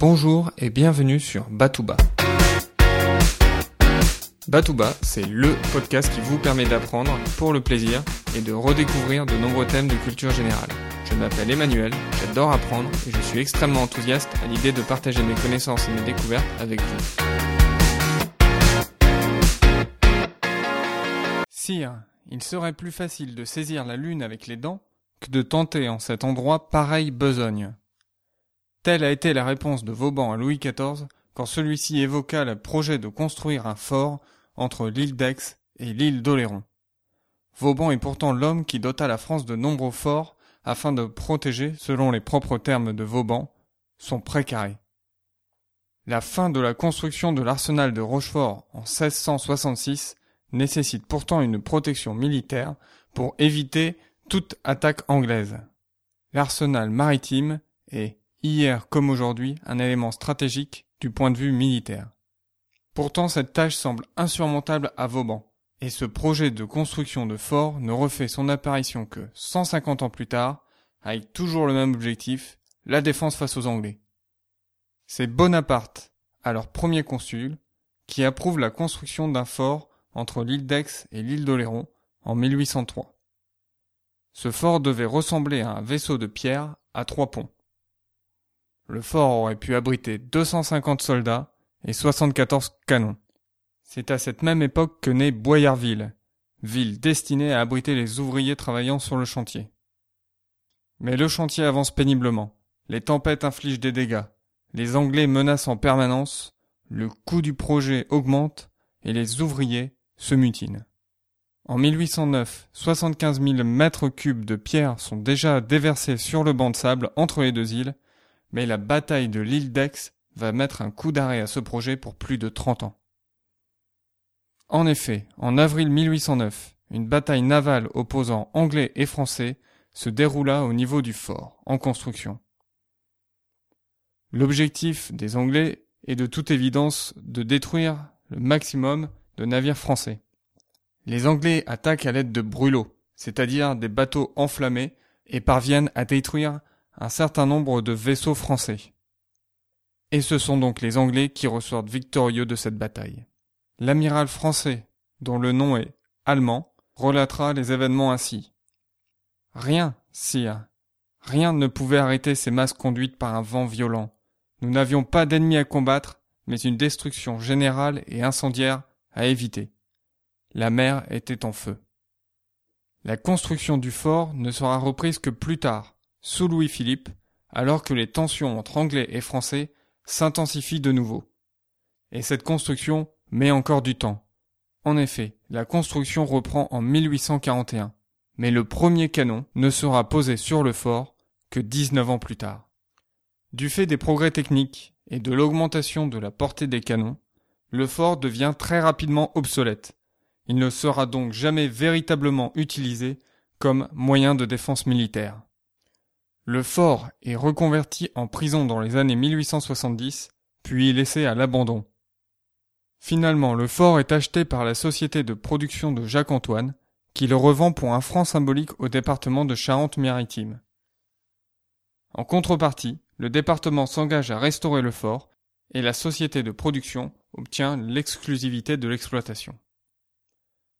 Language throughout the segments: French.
Bonjour et bienvenue sur Batouba. Batouba, c'est LE podcast qui vous permet d'apprendre pour le plaisir et de redécouvrir de nombreux thèmes de culture générale. Je m'appelle Emmanuel, j'adore apprendre et je suis extrêmement enthousiaste à l'idée de partager mes connaissances et mes découvertes avec vous. Sire, il serait plus facile de saisir la lune avec les dents que de tenter en cet endroit pareille besogne. Telle a été la réponse de Vauban à Louis XIV quand celui-ci évoqua le projet de construire un fort entre l'île d'Aix et l'île d'Oléron. Vauban est pourtant l'homme qui dota la France de nombreux forts afin de protéger, selon les propres termes de Vauban, son précaré. La fin de la construction de l'arsenal de Rochefort en 1666 nécessite pourtant une protection militaire pour éviter toute attaque anglaise. L'arsenal maritime est hier comme aujourd'hui un élément stratégique du point de vue militaire. Pourtant cette tâche semble insurmontable à Vauban, et ce projet de construction de fort ne refait son apparition que 150 ans plus tard, avec toujours le même objectif, la défense face aux Anglais. C'est Bonaparte, alors premier consul, qui approuve la construction d'un fort entre l'île d'Aix et l'île d'Oléron en 1803. Ce fort devait ressembler à un vaisseau de pierre à trois ponts. Le fort aurait pu abriter 250 soldats et 74 canons. C'est à cette même époque que naît Boyarville, ville destinée à abriter les ouvriers travaillant sur le chantier. Mais le chantier avance péniblement, les tempêtes infligent des dégâts, les Anglais menacent en permanence, le coût du projet augmente et les ouvriers se mutinent. En 1809, 75 000 mètres cubes de pierre sont déjà déversés sur le banc de sable entre les deux îles mais la bataille de l'île d'Aix va mettre un coup d'arrêt à ce projet pour plus de 30 ans. En effet, en avril 1809, une bataille navale opposant Anglais et Français se déroula au niveau du fort, en construction. L'objectif des Anglais est de toute évidence de détruire le maximum de navires français. Les Anglais attaquent à l'aide de brûlots, c'est-à-dire des bateaux enflammés, et parviennent à détruire un certain nombre de vaisseaux français. Et ce sont donc les Anglais qui ressortent victorieux de cette bataille. L'amiral français, dont le nom est allemand, relatera les événements ainsi. Rien, sire, rien ne pouvait arrêter ces masses conduites par un vent violent. Nous n'avions pas d'ennemis à combattre, mais une destruction générale et incendiaire à éviter. La mer était en feu. La construction du fort ne sera reprise que plus tard, sous Louis-Philippe, alors que les tensions entre Anglais et Français s'intensifient de nouveau. Et cette construction met encore du temps. En effet, la construction reprend en 1841, mais le premier canon ne sera posé sur le fort que 19 ans plus tard. Du fait des progrès techniques et de l'augmentation de la portée des canons, le fort devient très rapidement obsolète. Il ne sera donc jamais véritablement utilisé comme moyen de défense militaire. Le fort est reconverti en prison dans les années 1870, puis laissé à l'abandon. Finalement, le fort est acheté par la société de production de Jacques-Antoine, qui le revend pour un franc symbolique au département de Charente-Maritime. En contrepartie, le département s'engage à restaurer le fort et la société de production obtient l'exclusivité de l'exploitation.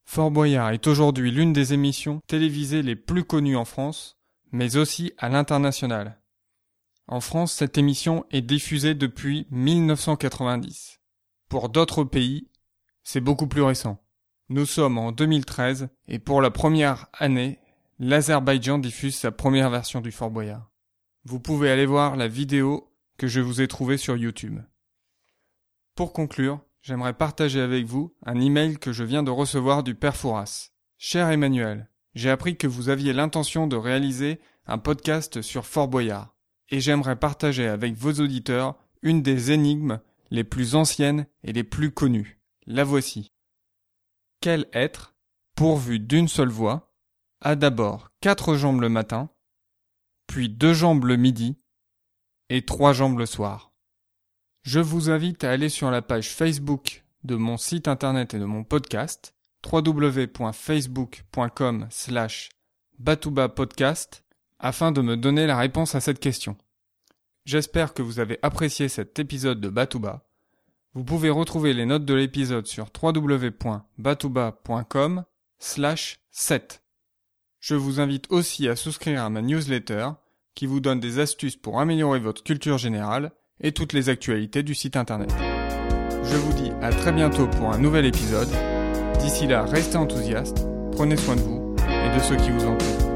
Fort Boyard est aujourd'hui l'une des émissions télévisées les plus connues en France mais aussi à l'international. En France, cette émission est diffusée depuis 1990. Pour d'autres pays, c'est beaucoup plus récent. Nous sommes en 2013 et pour la première année, l'Azerbaïdjan diffuse sa première version du Fort Boyard. Vous pouvez aller voir la vidéo que je vous ai trouvée sur YouTube. Pour conclure, j'aimerais partager avec vous un email que je viens de recevoir du Père Fouras. Cher Emmanuel, j'ai appris que vous aviez l'intention de réaliser un podcast sur Fort Boyard, et j'aimerais partager avec vos auditeurs une des énigmes les plus anciennes et les plus connues. La voici. Quel être, pourvu d'une seule voix, a d'abord quatre jambes le matin, puis deux jambes le midi, et trois jambes le soir. Je vous invite à aller sur la page Facebook de mon site internet et de mon podcast, www.facebook.com slash Podcast afin de me donner la réponse à cette question. J'espère que vous avez apprécié cet épisode de Batouba. Vous pouvez retrouver les notes de l'épisode sur www.batouba.com slash 7. Je vous invite aussi à souscrire à ma newsletter qui vous donne des astuces pour améliorer votre culture générale et toutes les actualités du site internet. Je vous dis à très bientôt pour un nouvel épisode. D'ici là, restez enthousiastes, prenez soin de vous et de ceux qui vous entourent.